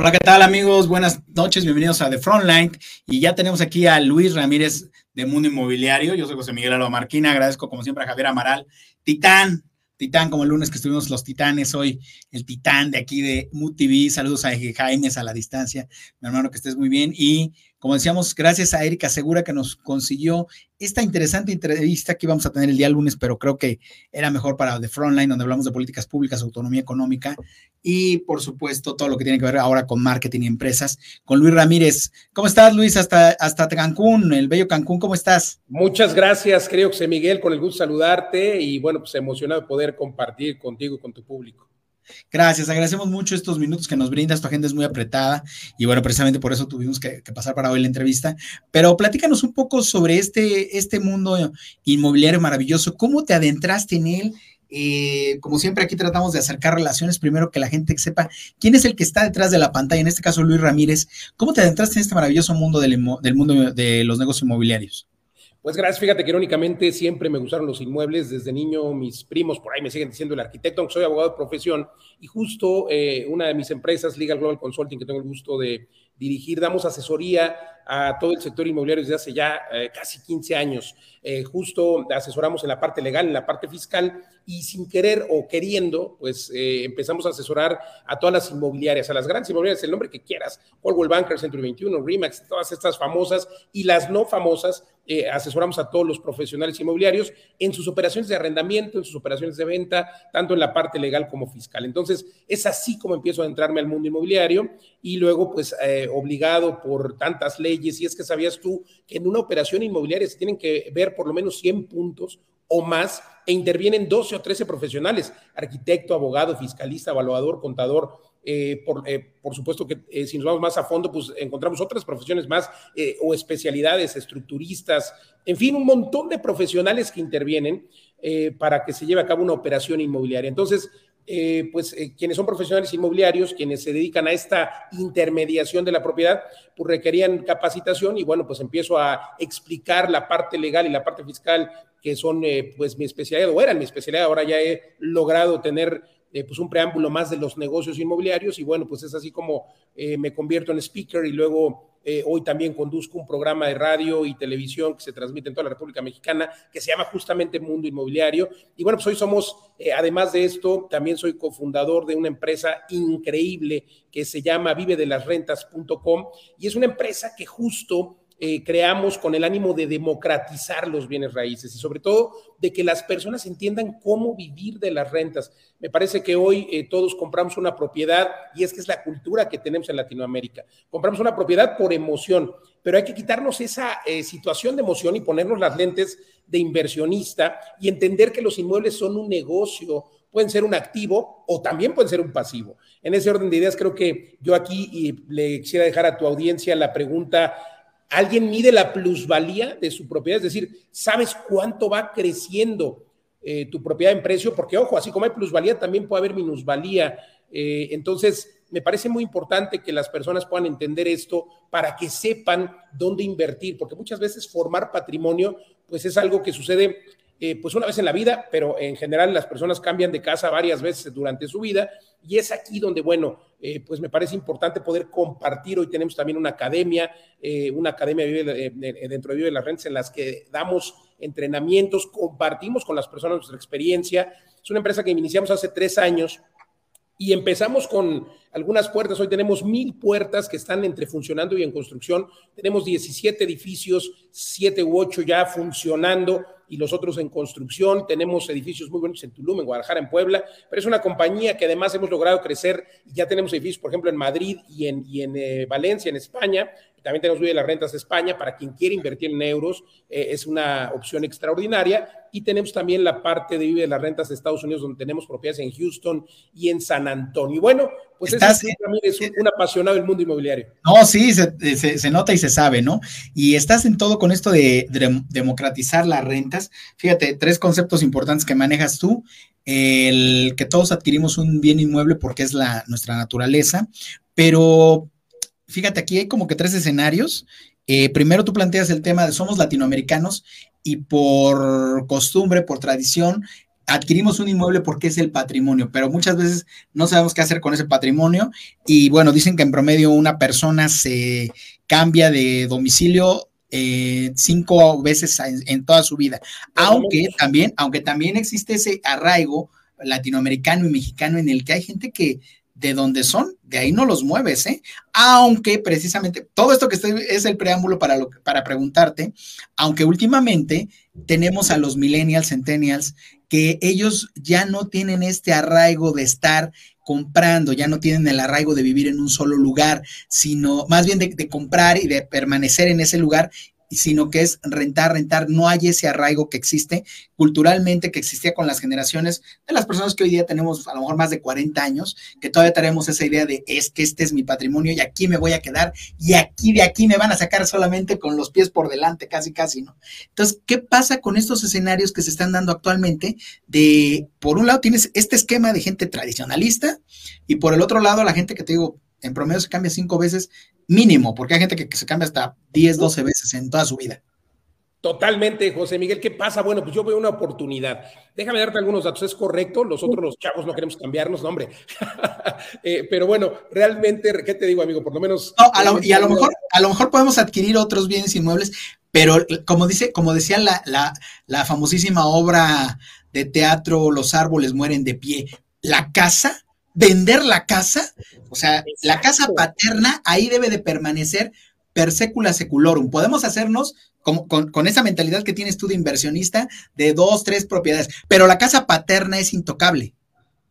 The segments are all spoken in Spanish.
Hola, ¿qué tal amigos? Buenas noches, bienvenidos a The Frontline. Y ya tenemos aquí a Luis Ramírez de Mundo Inmobiliario. Yo soy José Miguel Alba Marquina. Agradezco como siempre a Javier Amaral, Titán, Titán, como el lunes que estuvimos los Titanes, hoy el Titán de aquí de MUTV. Saludos a Jaime a la distancia, mi hermano, que estés muy bien. Y como decíamos, gracias a Erika Segura que nos consiguió esta interesante entrevista que íbamos a tener el día lunes, pero creo que era mejor para The Frontline, donde hablamos de políticas públicas, autonomía económica y, por supuesto, todo lo que tiene que ver ahora con marketing y empresas, con Luis Ramírez. ¿Cómo estás, Luis? Hasta, hasta Cancún, el bello Cancún, ¿cómo estás? Muchas gracias, querido José Miguel, con el gusto saludarte y, bueno, pues emocionado de poder compartir contigo y con tu público. Gracias, agradecemos mucho estos minutos que nos brindas, tu agenda es muy apretada y bueno, precisamente por eso tuvimos que, pasar para hoy la entrevista, pero platícanos un poco sobre este, este mundo inmobiliario maravilloso, ¿cómo te adentraste en él? Eh, como siempre aquí tratamos de acercar relaciones, primero que la gente sepa quién es el que está detrás de la pantalla, en este caso Luis Ramírez, ¿cómo te adentraste en este maravilloso mundo del, del mundo de los negocios inmobiliarios? Pues gracias, fíjate que irónicamente siempre me gustaron los inmuebles, desde niño mis primos por ahí me siguen diciendo el arquitecto, aunque soy abogado de profesión, y justo eh, una de mis empresas, Legal Global Consulting, que tengo el gusto de dirigir, damos asesoría a todo el sector inmobiliario desde hace ya eh, casi 15 años. Eh, justo asesoramos en la parte legal, en la parte fiscal, y sin querer o queriendo, pues eh, empezamos a asesorar a todas las inmobiliarias, a las grandes inmobiliarias, el nombre que quieras, Coldwell Banker, Century 21, Remax, todas estas famosas y las no famosas, asesoramos a todos los profesionales inmobiliarios en sus operaciones de arrendamiento, en sus operaciones de venta, tanto en la parte legal como fiscal. Entonces, es así como empiezo a entrarme al mundo inmobiliario y luego, pues, obligado por tantas leyes, y es que sabías tú que en una operación inmobiliaria se tienen que ver por lo menos 100 puntos o más e intervienen 12 o 13 profesionales, arquitecto, abogado, fiscalista, evaluador, contador. Eh, por, eh, por, supuesto que eh, si nos vamos más a fondo, pues encontramos otras profesiones más o especialidades, estructuristas, en fin, un montón de profesionales que intervienen para que se lleve a cabo una operación inmobiliaria. Entonces, eh, pues eh, quienes son profesionales inmobiliarios, quienes se dedican a esta intermediación de la propiedad, pues requerían capacitación y bueno, pues empiezo a explicar la parte legal y la parte fiscal que son eh, pues mi especialidad o eran mi especialidad, ahora ya he logrado tener pues un preámbulo más de los negocios inmobiliarios y bueno, pues es así como me convierto en speaker y luego eh, hoy también conduzco un programa de radio y televisión que se transmite en toda la República Mexicana, que se llama justamente Mundo Inmobiliario. Y bueno, pues hoy somos, eh, además de esto, también soy cofundador de una empresa increíble que se llama vivedelasrentas.com y es una empresa que justo eh, creamos con el ánimo de democratizar los bienes raíces y sobre todo de que las personas entiendan cómo vivir de las rentas. Me parece que hoy eh, todos compramos una propiedad y es que es la cultura que tenemos en Latinoamérica. Compramos una propiedad por emoción, pero hay que quitarnos esa eh, situación de emoción y ponernos las lentes de inversionista y entender que los inmuebles son un negocio, pueden ser un activo o también pueden ser un pasivo. En ese orden de ideas creo que yo aquí le quisiera dejar a tu audiencia la pregunta alguien mide la plusvalía de su propiedad, es decir, sabes cuánto va creciendo eh, tu propiedad en precio, porque ojo, así como hay plusvalía, también puede haber minusvalía. Eh, entonces, me parece muy importante que las personas puedan entender esto para que sepan dónde invertir, porque muchas veces formar patrimonio, pues es algo que sucede eh, pues una vez en la vida, pero en general las personas cambian de casa varias veces durante su vida y es aquí donde, bueno, eh, pues me parece importante poder compartir. Hoy tenemos también una academia, eh, una academia dentro de Vive las Rentas en las que damos entrenamientos, compartimos con las personas nuestra experiencia. Es una empresa que iniciamos hace tres años y empezamos con algunas puertas. Hoy tenemos mil puertas que están entre funcionando y en construcción. Tenemos 17 edificios, 7 u 8 ya funcionando y los otros en construcción. Tenemos edificios muy buenos en Tulum, en Guadalajara, en Puebla, pero es una compañía que además hemos logrado crecer ya tenemos edificios, por ejemplo, en Madrid y en, y en eh, Valencia, en España. También tenemos Vive las Rentas de España para quien quiere invertir en euros, eh, es una opción extraordinaria. Y tenemos también la parte de Vive las Rentas de Estados Unidos, donde tenemos propiedades en Houston y en San Antonio. Y bueno, pues Estás, es, es un, apasionado del mundo inmobiliario. No, sí, se, nota y se sabe, ¿no? Y estás en todo con esto de, democratizar las rentas. Fíjate, tres conceptos importantes que manejas tú. El que todos adquirimos un bien inmueble porque es la, nuestra naturaleza, pero fíjate, aquí hay como que tres escenarios. Eh, primero tú planteas el tema de somos latinoamericanos y por costumbre, por tradición, adquirimos un inmueble porque es el patrimonio, pero muchas veces no sabemos qué hacer con ese patrimonio. Y bueno, dicen que en promedio una persona se cambia de domicilio eh, cinco veces en, toda su vida, aunque también, aunque también existe ese arraigo latinoamericano y mexicano en el que hay gente que de donde son, de ahí no los mueves, ¿eh? Aunque precisamente, todo esto que estoy, es el preámbulo para, lo, para preguntarte, aunque últimamente tenemos a los millennials, centennials, que ellos ya no tienen este arraigo de estar comprando, ya no tienen el arraigo de vivir en un solo lugar, sino más bien de, de comprar y de permanecer en ese lugar sino que es rentar, rentar. No hay ese arraigo que existe culturalmente, que existía con las generaciones de las personas que hoy día tenemos a lo mejor más de 40 años, que todavía tenemos esa idea de es que este es mi patrimonio y aquí me voy a quedar y aquí de aquí me van a sacar solamente con los pies por delante, casi, casi, ¿no? Entonces, ¿qué pasa con estos escenarios que se están dando actualmente? De, por un lado, tienes este esquema de gente tradicionalista y por el otro lado, la gente que te digo, en promedio se cambia cinco veces mínimo, porque hay gente que, se cambia hasta 10, 12 veces en toda su vida. Totalmente, José Miguel. ¿Qué pasa? Bueno, pues yo veo una oportunidad. Déjame darte algunos datos. Es correcto, nosotros los chavos no queremos cambiarnos, no, hombre. Eh, pero bueno, realmente, ¿qué te digo, amigo? Por lo menos. y a lo mejor, a lo mejor podemos adquirir otros bienes inmuebles, pero como dice, como decía la, la, la famosísima obra de teatro Los árboles mueren de pie, la casa vender la casa, o sea, la casa paterna ahí debe de permanecer per secula seculorum. Podemos hacernos con, con, esa mentalidad que tienes tú de inversionista de dos, tres propiedades, pero la casa paterna es intocable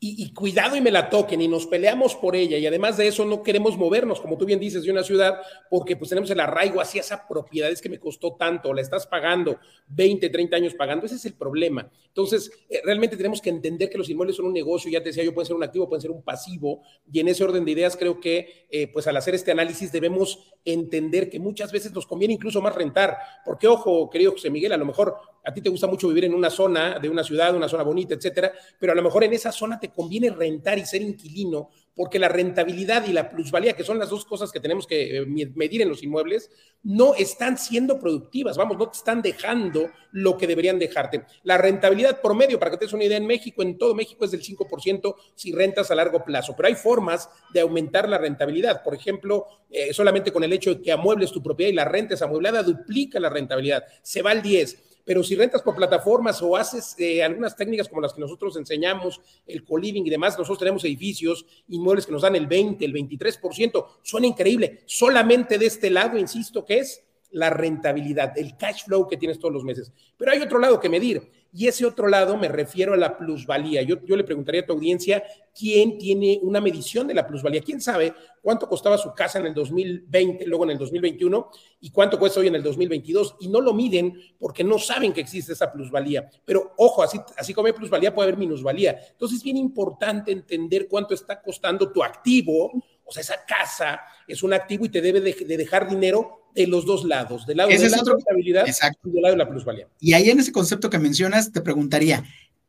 y, cuidado y me la toquen y nos peleamos por ella y además de eso no queremos movernos, como tú bien dices, de una ciudad porque pues tenemos el arraigo hacia esa propiedad, es que me costó tanto, la estás pagando 20, 30 años pagando, ese es el problema. Entonces, eh, realmente tenemos que entender que los inmuebles son un negocio, ya te decía yo, pueden ser un activo, pueden ser un pasivo y en ese orden de ideas creo que eh, pues al hacer este análisis debemos entender que muchas veces nos conviene incluso más rentar, porque ojo, querido José Miguel, a lo mejor a ti te gusta mucho vivir en una zona, de una ciudad, una zona bonita, etcétera, pero a lo mejor en esa zona te conviene rentar y ser inquilino, porque la rentabilidad y la plusvalía, que son las dos cosas que tenemos que eh, medir en los inmuebles, no están siendo productivas, vamos, no te están dejando lo que deberían dejarte. La rentabilidad promedio, para que te des una idea, en México, en todo México es del 5% si rentas a largo plazo, pero hay formas de aumentar la rentabilidad. Por ejemplo, eh, solamente con el hecho de que amuebles tu propiedad y la rentes amueblada duplica la rentabilidad, se va al 10 pero si rentas por plataformas o haces eh, algunas técnicas como las que nosotros enseñamos, el co-living y demás, nosotros tenemos edificios, inmuebles que nos dan el 20, el 23%, suena increíble. Solamente de este lado, insisto, que es la rentabilidad, el cash flow que tienes todos los meses. Pero hay otro lado que medir y ese otro lado me refiero a la plusvalía. Yo, yo le preguntaría a tu audiencia, ¿quién tiene una medición de la plusvalía? ¿Quién sabe cuánto costaba su casa en el 2020, luego en el 2021 y cuánto cuesta hoy en el 2022? Y no lo miden porque no saben que existe esa plusvalía. Pero ojo, así, así como hay plusvalía, puede haber minusvalía. Entonces es bien importante entender cuánto está costando tu activo o sea, esa casa es un activo y te debe de, dejar dinero de los dos lados, del lado de la rentabilidad y del lado de la plusvalía. Y ahí en ese concepto que mencionas, te preguntaría,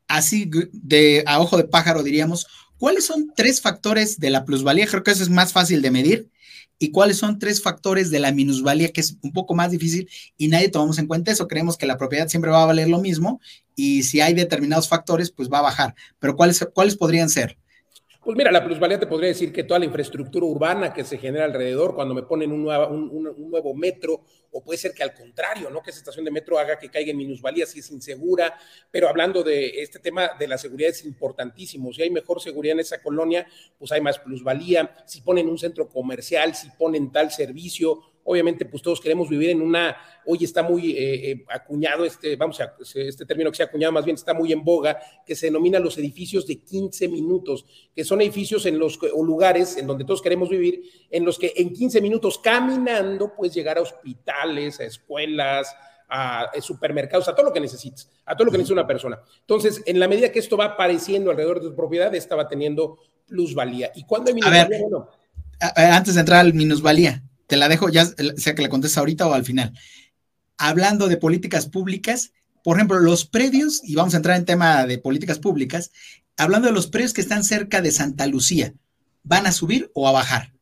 así de a ojo de pájaro diríamos, ¿cuáles son tres factores de la plusvalía? Creo que eso es más fácil de medir. ¿Y cuáles son tres factores de la minusvalía, que es un poco más difícil y nadie tomamos en cuenta eso? Creemos que la propiedad siempre va a valer lo mismo y si hay determinados factores, pues va a bajar. Pero ¿cuáles, cuáles podrían ser? Pues mira, la plusvalía te podría decir que toda la infraestructura urbana que se genera alrededor, cuando me ponen un, nuevo metro, o puede ser que al contrario, ¿no? Que esa estación de metro haga que caiga en minusvalía si es insegura, pero hablando de este tema de la seguridad es importantísimo. Si hay mejor seguridad en esa colonia, pues hay más plusvalía. Si ponen un centro comercial, si ponen tal servicio, Obviamente, pues todos queremos vivir en una, hoy está muy eh, eh, acuñado este, vamos a, este término que se ha acuñado más bien está muy en boga, que se denomina los edificios de 15 minutos, que son edificios en los, o lugares en donde todos queremos vivir, en los que en 15 minutos caminando puedes llegar a hospitales, a escuelas, a supermercados, a todo lo que necesites, a todo lo que necesita una persona. Entonces, en la medida que esto va apareciendo alrededor de tu propiedad, esta va teniendo plusvalía. ¿Y cuando hay minusvalía? antes de entrar al minusvalía, te la dejo ya, sea que la contestes ahorita o al final. Hablando de políticas públicas, por ejemplo, los predios, y vamos a entrar en tema de políticas públicas, hablando de los predios que están cerca de Santa Lucía, ¿van a subir o a bajar?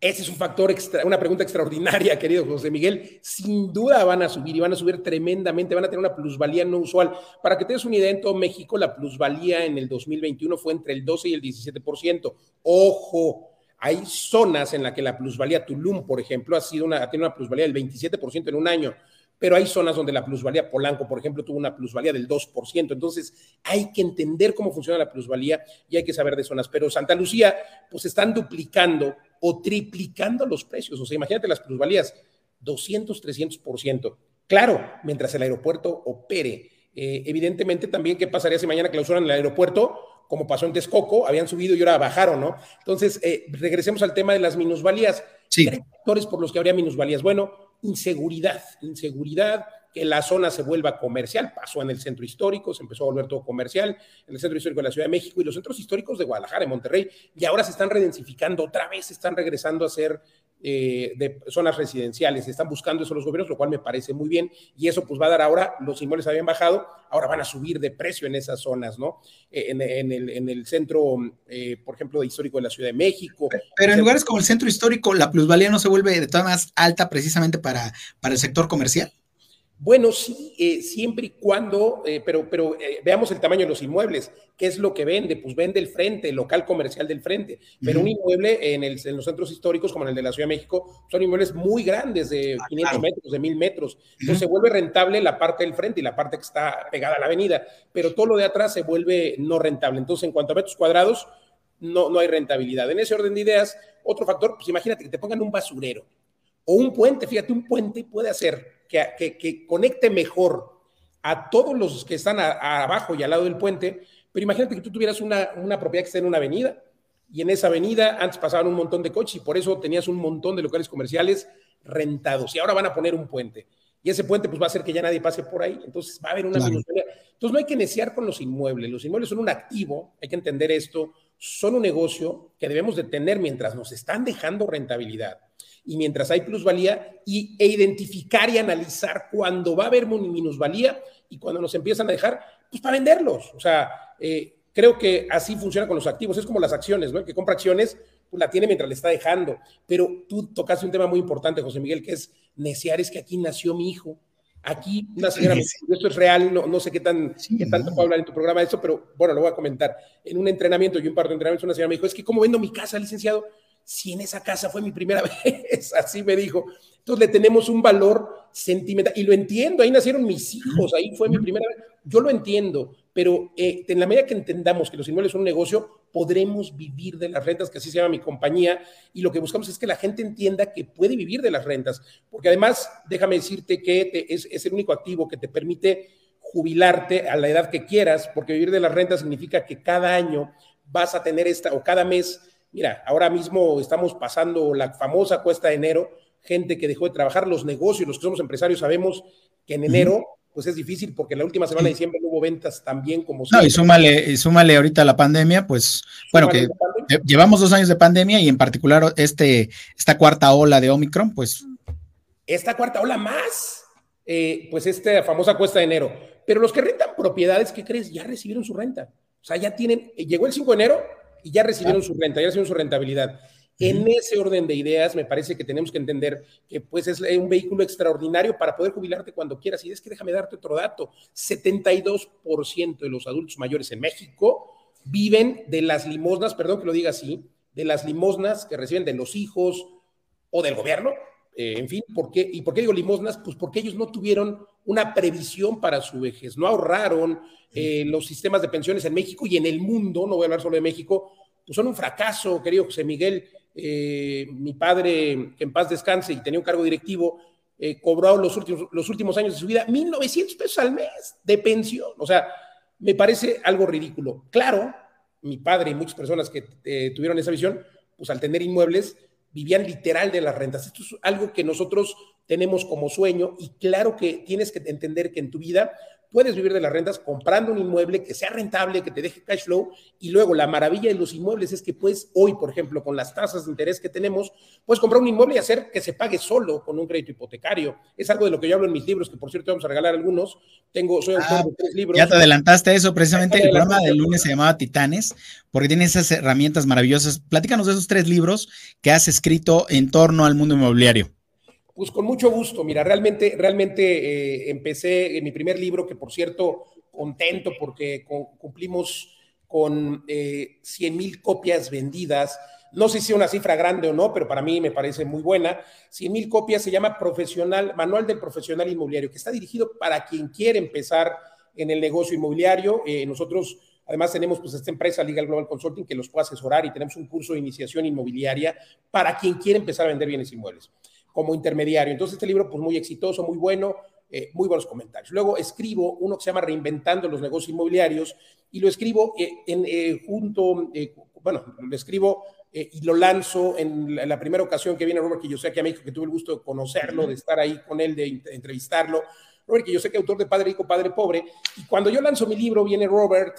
Ese es un factor, extra, una pregunta extraordinaria, querido José Miguel. Sin duda van a subir y van a subir tremendamente, van a tener una plusvalía no usual. Para que te des una idea, en todo México la plusvalía en el 2021 fue entre el 12 y el 17%. Ojo, hay zonas en las que la plusvalía, Tulum, por ejemplo, ha sido una, una plusvalía del 27% en un año pero hay zonas donde la plusvalía, Polanco, por ejemplo, tuvo una plusvalía del 2%. Entonces, hay que entender cómo funciona la plusvalía y hay que saber de zonas. Pero Santa Lucía, pues están duplicando o triplicando los precios. O sea, imagínate las plusvalías, 200, 300%. Claro, mientras el aeropuerto opere. Eh, evidentemente también, ¿qué pasaría si mañana clausuran el aeropuerto? Como pasó en Texcoco, habían subido y ahora bajaron, ¿no? Entonces, eh, regresemos al tema de las minusvalías. Sí. Tres factores por los que habría minusvalías. Bueno, inseguridad, inseguridad, que la zona se vuelva comercial. Pasó en el centro histórico, se empezó a volver todo comercial, en el centro histórico de la Ciudad de México y los centros históricos de Guadalajara, y Monterrey, y ahora se están redensificando, otra vez están regresando a ser eh, de zonas residenciales, están buscando eso los gobiernos, lo cual me parece muy bien, y eso pues va a dar ahora, los inmuebles habían bajado, ahora van a subir de precio en esas zonas, ¿no? Eh, en, el, en, el, centro, eh, por ejemplo, histórico de la Ciudad de México. Pero, en lugares como el centro histórico, la plusvalía no se vuelve de todas más alta precisamente para, para el sector comercial. Bueno, sí, eh, siempre y cuando, eh, pero, pero eh, veamos el tamaño de los inmuebles. ¿Qué es lo que vende? Pues vende el frente, el local comercial del frente. Pero un inmueble en, el, en, los centros históricos, como en el de la Ciudad de México, son inmuebles muy grandes, de 500 ah, metros, de 1000 metros. Entonces se vuelve rentable la parte del frente y la parte que está pegada a la avenida, pero todo lo de atrás se vuelve no rentable. Entonces, en cuanto a metros cuadrados, no, no hay rentabilidad. En ese orden de ideas, otro factor, pues imagínate que te pongan un basurero o un puente. Fíjate, un puente puede hacer que, conecte mejor a todos los que están abajo y al lado del puente, pero imagínate que tú tuvieras una, una propiedad que está en una avenida y en esa avenida antes pasaban un montón de coches y por eso tenías un montón de locales comerciales rentados y ahora van a poner un puente. Y ese puente pues va a hacer que ya nadie pase por ahí, entonces va a haber una Entonces no hay que neciar con los inmuebles, los inmuebles son un activo, hay que entender esto, son un negocio que debemos de tener mientras nos están dejando rentabilidad y mientras hay plusvalía y, e identificar y analizar cuándo va a haber minusvalía y cuando nos empiezan a dejar, pues para venderlos. O sea, eh, creo que así funciona con los activos. Es como las acciones, ¿no? El que compra acciones, pues la tiene mientras le está dejando. Pero tú tocaste un tema muy importante, José Miguel, que es necear, es que aquí nació mi hijo. Aquí una señora, esto es real, no, no sé qué, tan, qué tanto puedo hablar en tu programa de eso, pero bueno, lo voy a comentar. En un entrenamiento y un par de entrenamientos, una señora me dijo, es que ¿cómo vendo mi casa, licenciado? Si en esa casa fue mi primera vez, así me dijo. Entonces le tenemos un valor sentimental y lo entiendo, ahí nacieron mis hijos, ahí fue mi primera vez, yo lo entiendo, pero eh, en la medida que entendamos que los inmuebles son un negocio, podremos vivir de las rentas, que así se llama mi compañía, y lo que buscamos es que la gente entienda que puede vivir de las rentas, porque además, déjame decirte que es, es el único activo que te permite jubilarte a la edad que quieras, porque vivir de las rentas significa que cada año vas a tener esta, o cada mes Mira, ahora mismo estamos pasando la famosa cuesta de enero, gente que dejó de trabajar, los negocios, los que somos empresarios sabemos que en enero pues es difícil porque la última semana de diciembre no hubo ventas tan bien como No, y súmale, y súmale ahorita la pandemia, pues bueno, que llevamos dos años de pandemia y en particular este, esta cuarta ola de Omicron, pues... Esta cuarta ola más, eh, pues esta famosa cuesta de enero. Pero los que rentan propiedades, ¿qué crees? Ya recibieron su renta. O sea, ya tienen, llegó el 5 de enero, y ya recibieron su renta, ya recibieron su rentabilidad. En ese orden de ideas, me parece que tenemos que entender que pues es un vehículo extraordinario para poder jubilarte cuando quieras. Y es que déjame darte otro dato, 72% de los adultos mayores en México viven de las limosnas, perdón que lo diga así, de las limosnas que reciben de los hijos o del gobierno, eh, en fin, ¿por qué? ¿y por qué digo limosnas? Pues porque ellos no tuvieron una previsión para su vejez, no ahorraron, eh, los sistemas de pensiones en México y en el mundo, no voy a hablar solo de México, pues son un fracaso, querido José Miguel. Eh, mi padre, que en paz descanse y tenía un cargo directivo, cobró los últimos, los últimos años de su vida 1.900 pesos al mes de pensión. O sea, me parece algo ridículo. Claro, mi padre y muchas personas que tuvieron esa visión, pues al tener inmuebles, vivían literal de las rentas. Esto es algo que nosotros tenemos como sueño y claro que tienes que entender que en tu vida puedes vivir de las rentas comprando un inmueble que sea rentable, que te deje cash flow y luego la maravilla de los inmuebles es que puedes hoy, por ejemplo, con las tasas de interés que tenemos, puedes comprar un inmueble y hacer que se pague solo con un crédito hipotecario. Es algo de lo que yo hablo en mis libros, que por cierto vamos a regalar algunos. Tengo, soy autor ah, de tres libros. Ya te adelantaste eso, precisamente el programa del lunes se llamaba Titanes, porque tiene esas herramientas maravillosas. Platícanos de esos tres libros que has escrito en torno al mundo inmobiliario. Pues con mucho gusto. Mira, realmente, realmente eh, empecé en mi primer libro, que por cierto, contento porque cumplimos con eh, 100 mil copias vendidas. No sé si es una cifra grande o no, pero para mí me parece muy buena. 100 mil copias se llama Profesional, Manual del Profesional Inmobiliario, que está dirigido para quien quiere empezar en el negocio inmobiliario. Eh, nosotros Además, tenemos pues esta empresa Legal Global Consulting que los puede asesorar y tenemos un curso de iniciación inmobiliaria para quien quiere empezar a vender bienes inmuebles como intermediario. Entonces, este libro, pues muy exitoso, muy bueno, eh, muy buenos comentarios. Luego escribo uno que se llama Reinventando los negocios inmobiliarios y lo escribo eh, en, eh, junto, bueno, lo escribo y lo lanzo en la, primera ocasión que viene Robert, que yo sé aquí a México, que tuve el gusto de conocerlo, de estar ahí con él, de, entrevistarlo. Robert, que yo sé que autor de Padre Rico, Padre Pobre. Y cuando yo lanzo mi libro, viene Robert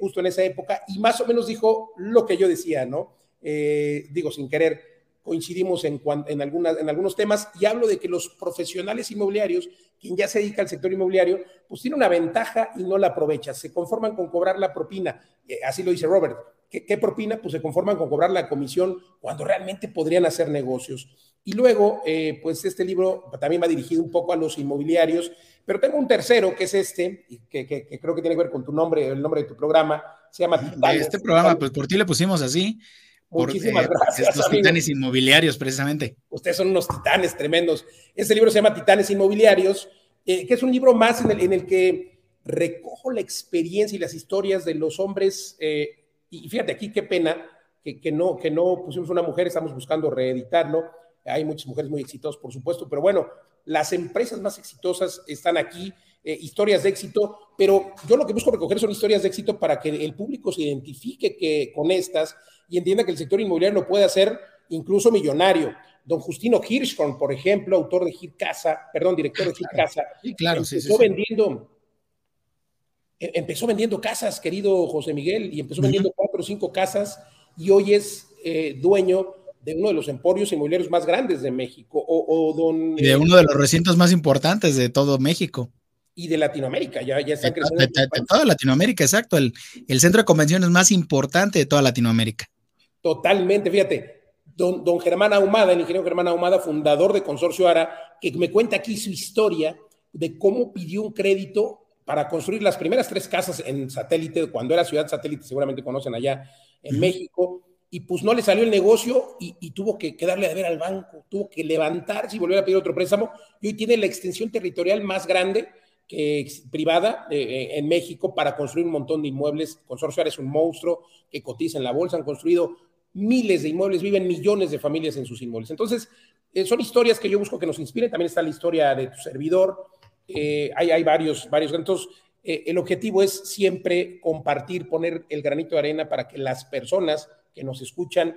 justo en esa época y más o menos dijo lo que yo decía, ¿no? digo, sin querer coincidimos en, en, algunas, en algunos temas y hablo de que los profesionales inmobiliarios, quien ya se dedica al sector inmobiliario, pues tiene una ventaja y no la aprovecha. Se conforman con cobrar la propina. Eh, así lo dice Robert. ¿Qué, propina? Pues se conforman con cobrar la comisión cuando realmente podrían hacer negocios. Y luego, eh, pues este libro también va dirigido un poco a los inmobiliarios, pero tengo un tercero que es este, que, que, creo que tiene que ver con tu nombre, el nombre de tu programa, se llama... Este programa, pues por ti le pusimos así, Muchísimas gracias. Los titanes inmobiliarios, precisamente. Ustedes son unos titanes tremendos. Este libro se llama Titanes Inmobiliarios, eh, que es un libro más en el, que recojo la experiencia y las historias de los hombres. Eh, y fíjate aquí qué pena que, no, que no pusimos una mujer, estamos buscando reeditarlo. Hay muchas mujeres muy exitosas, por supuesto, pero bueno, las empresas más exitosas están aquí. Eh, historias de éxito, pero yo lo que busco recoger son historias de éxito para que el público se identifique que, con estas y entienda que el sector inmobiliario lo puede hacer incluso millonario. Don Justino Hirschhorn, por ejemplo, autor de Hit Casa, perdón, director de Hit Casa, claro, empezó vendiendo e, empezó vendiendo casas, querido José Miguel, y empezó vendiendo cuatro o cinco casas y hoy es eh, dueño de uno de los emporios inmobiliarios más grandes de México. O, don, y de uno de los recintos más importantes de todo México. Y de Latinoamérica, ya, ya está creciendo. De, toda Latinoamérica, exacto. El, el centro de convenciones más importante de toda Latinoamérica. Totalmente, fíjate, don, don Germán Ahumada, el ingeniero Germán Ahumada, fundador de Consorcio ARA, que me cuenta aquí su historia de cómo pidió un crédito para construir las primeras tres casas en satélite, cuando era ciudad satélite, seguramente conocen allá en México, y pues no le salió el negocio y, tuvo que, darle a ver al banco, tuvo que levantarse y volver a pedir otro préstamo, y hoy tiene la extensión territorial más grande que, privada eh, eh, en México para construir un montón de inmuebles. Consorcio ARA es un monstruo que cotiza en la bolsa, han construido miles de inmuebles, viven millones de familias en sus inmuebles. Entonces, eh, son historias que yo busco que nos inspiren. También está la historia de tu servidor. Hay, hay varios, varios. Entonces, el objetivo es siempre compartir, poner el granito de arena para que las personas que nos escuchan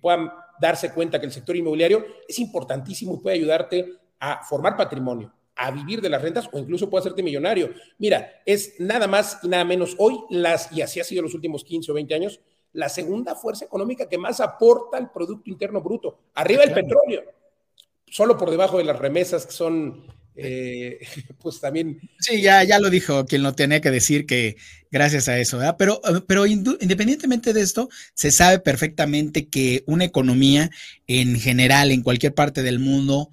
puedan darse cuenta que el sector inmobiliario es importantísimo y puede ayudarte a formar patrimonio, a vivir de las rentas o incluso puede hacerte millonario. Mira, es nada más y nada menos hoy las, y así ha sido los últimos 15 o 20 años, la segunda fuerza económica que más aporta al Producto Interno Bruto, arriba del petróleo, solo por debajo de las remesas que son, eh, pues también... Sí, ya, ya lo dijo quien lo tenía que decir que gracias a eso, ¿verdad? Pero, pero independientemente de esto, se sabe perfectamente que una economía en general, en cualquier parte del mundo,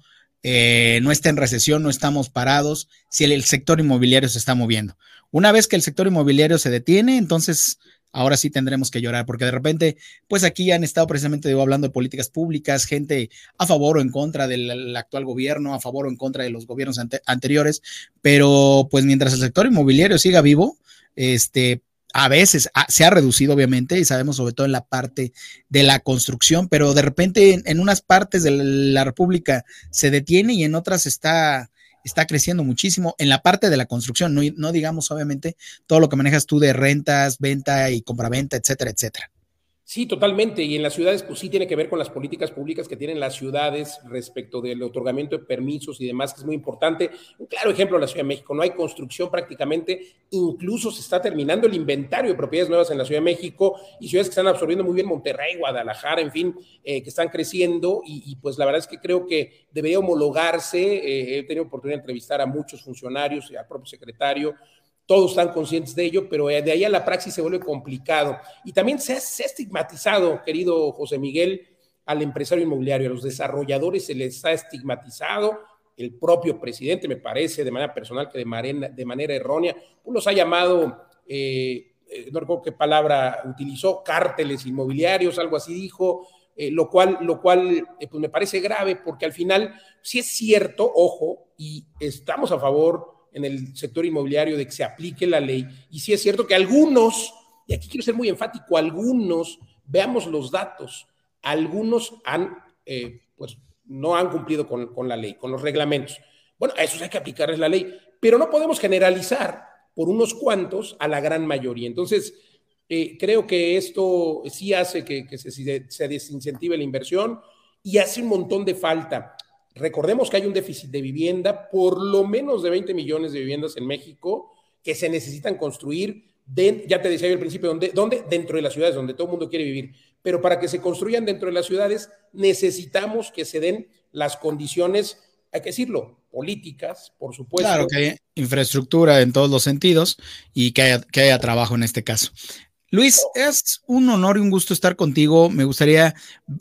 eh, no está en recesión, no estamos parados, si el sector inmobiliario se está moviendo. Una vez que el sector inmobiliario se detiene, entonces ahora sí tendremos que llorar, porque de repente, pues aquí han estado precisamente digo, hablando de políticas públicas, gente a favor o en contra del actual gobierno, a favor o en contra de los gobiernos anteriores, pero pues mientras el sector inmobiliario siga vivo, este, a veces se ha reducido, obviamente, y sabemos sobre todo en la parte de la construcción, pero de repente en unas partes de la República se detiene y en otras está está creciendo muchísimo en la parte de la construcción, no, no digamos obviamente todo lo que manejas tú de rentas, venta y compraventa, etcétera, etcétera. Sí, totalmente. Y en las ciudades, pues sí tiene que ver con las políticas públicas que tienen las ciudades respecto del otorgamiento de permisos y demás, que es muy importante. Un claro ejemplo, la Ciudad de México, no hay construcción prácticamente, incluso se está terminando el inventario de propiedades nuevas en la Ciudad de México y ciudades que están absorbiendo muy bien, Monterrey, Guadalajara, en fin, eh, que están creciendo y, pues la verdad es que creo que debería homologarse. Eh, he tenido oportunidad de entrevistar a muchos funcionarios al propio secretario todos están conscientes de ello, pero de ahí a la praxis se vuelve complicado. Y también se ha, estigmatizado, querido José Miguel, al empresario inmobiliario, a los desarrolladores se les ha estigmatizado, el propio presidente, me parece, de manera personal que de manera, de manera errónea, los ha llamado, eh, eh, no recuerdo qué palabra utilizó, cárteles inmobiliarios, algo así dijo, eh, lo cual, lo cual pues me parece grave porque al final, si es cierto, ojo, y estamos a favor en el sector inmobiliario de que se aplique la ley. Y sí es cierto que algunos, y aquí quiero ser muy enfático, algunos, veamos los datos, algunos han, eh, pues no han cumplido con, la ley, con los reglamentos. Bueno, a esos hay que aplicarles la ley, pero no podemos generalizar por unos cuantos a la gran mayoría. Entonces, eh, creo que esto sí hace que, se, se desincentive la inversión y hace un montón de falta. Recordemos que hay un déficit de vivienda, por lo menos de 20 millones de viviendas en México que se necesitan construir, ya te decía yo al principio, ¿dónde? ¿dónde? Dentro de las ciudades, donde todo el mundo quiere vivir. Pero para que se construyan dentro de las ciudades, necesitamos que se den las condiciones, hay que decirlo, políticas, por supuesto. Claro, que haya infraestructura en todos los sentidos y que haya, que haya trabajo en este caso. Luis, es un honor y un gusto estar contigo. Me gustaría,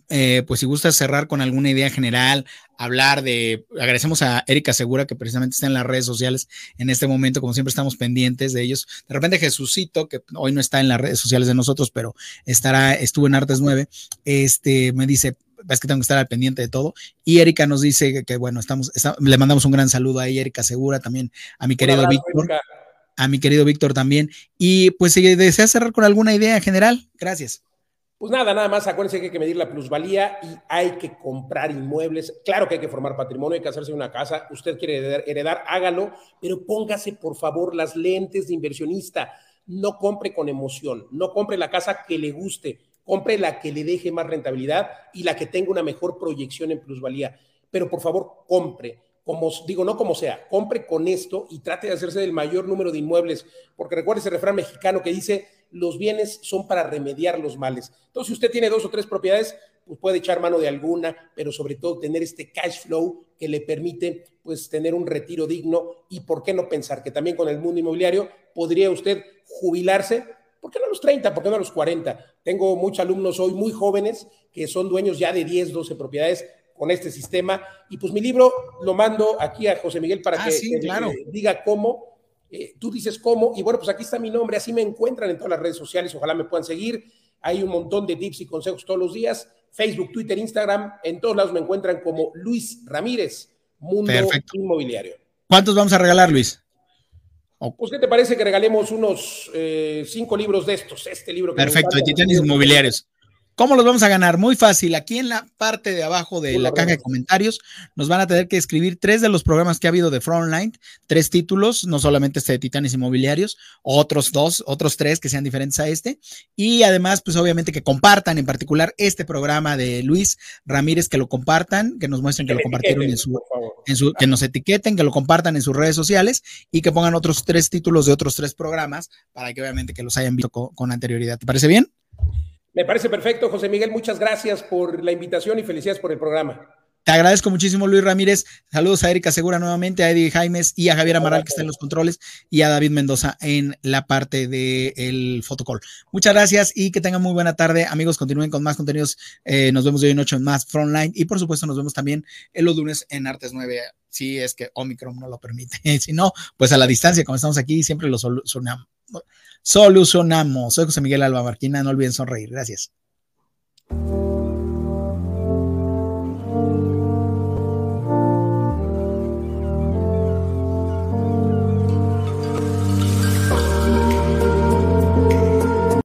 eh, pues si gustas cerrar con alguna idea general, hablar de, agradecemos a Erika Segura que precisamente está en las redes sociales en este momento, como siempre estamos pendientes de ellos. De repente Jesucito, que hoy no está en las redes sociales de nosotros, pero estará, estuvo en Artes 9, este, me dice, es que tengo que estar al pendiente de todo. Y Erika nos dice que, bueno, estamos, le mandamos un gran saludo a ella, Erika Segura, también a mi querido Víctor a mi querido Víctor también. Y pues si desea cerrar con alguna idea general, gracias. Pues nada, nada más, acuérdense que hay que medir la plusvalía y hay que comprar inmuebles. Claro que hay que formar patrimonio, hay que hacerse una casa. Usted quiere heredar, hágalo, pero póngase por favor las lentes de inversionista. No compre con emoción, no compre la casa que le guste, compre la que le deje más rentabilidad y la que tenga una mejor proyección en plusvalía. Pero por favor, compre como digo, no como sea, compre con esto y trate de hacerse del mayor número de inmuebles, porque recuerde ese refrán mexicano que dice, los bienes son para remediar los males. Entonces, si usted tiene dos o tres propiedades, pues puede echar mano de alguna, pero sobre todo tener este cash flow que le permite pues tener un retiro digno y por qué no pensar que también con el mundo inmobiliario podría usted jubilarse ¿Por qué no a los 30? ¿Por qué no a los 40? Tengo muchos alumnos hoy muy jóvenes que son dueños ya de 10, 12 propiedades con este sistema. Y pues mi libro lo mando aquí a José Miguel para ah, que, diga cómo. Eh, tú dices cómo, y bueno, pues aquí está mi nombre, así me encuentran en todas las redes sociales, ojalá me puedan seguir. Hay un montón de tips y consejos todos los días. Facebook, Twitter, Instagram, en todos lados me encuentran como Luis Ramírez, Mundo Inmobiliario. ¿Cuántos vamos a regalar, Luis? Pues, ¿qué te parece que regalemos unos eh, cinco libros de estos? Este libro. Que Perfecto, de Titanes Inmobiliarios. ¿Cómo los vamos a ganar? Muy fácil. Aquí en la parte de abajo de la caja de comentarios nos van a tener que escribir tres de los programas que ha habido de Frontline, tres títulos, no solamente este de Titanes Inmobiliarios, otros dos, otros tres que sean diferentes a este. Y además, pues obviamente que compartan en particular este programa de Luis Ramírez, que lo compartan, que nos muestren que, lo compartieron en su, en su, que nos etiqueten, que lo compartan en sus redes sociales y que pongan otros tres títulos de otros tres programas para que obviamente que los hayan visto con anterioridad. ¿Te parece bien? Me parece perfecto, José Miguel. Muchas gracias por la invitación y felicidades por el programa. Te agradezco muchísimo, Luis Ramírez. Saludos a Erika Segura nuevamente, a Eddie Jaimes y a Javier Amaral, que está en los controles, y a David Mendoza en la parte del fotocall. Muchas gracias y que tengan muy buena tarde. Amigos, continúen con más contenidos. Eh, nos vemos de hoy en ocho en más Frontline y, por supuesto, nos vemos también en los lunes en Artes 9 si es que Omicron no lo permite. si no, pues a la distancia, como estamos aquí, siempre lo solucionamos solucionamos. Soy José Miguel Alba Marquina, no olviden sonreír. Gracias.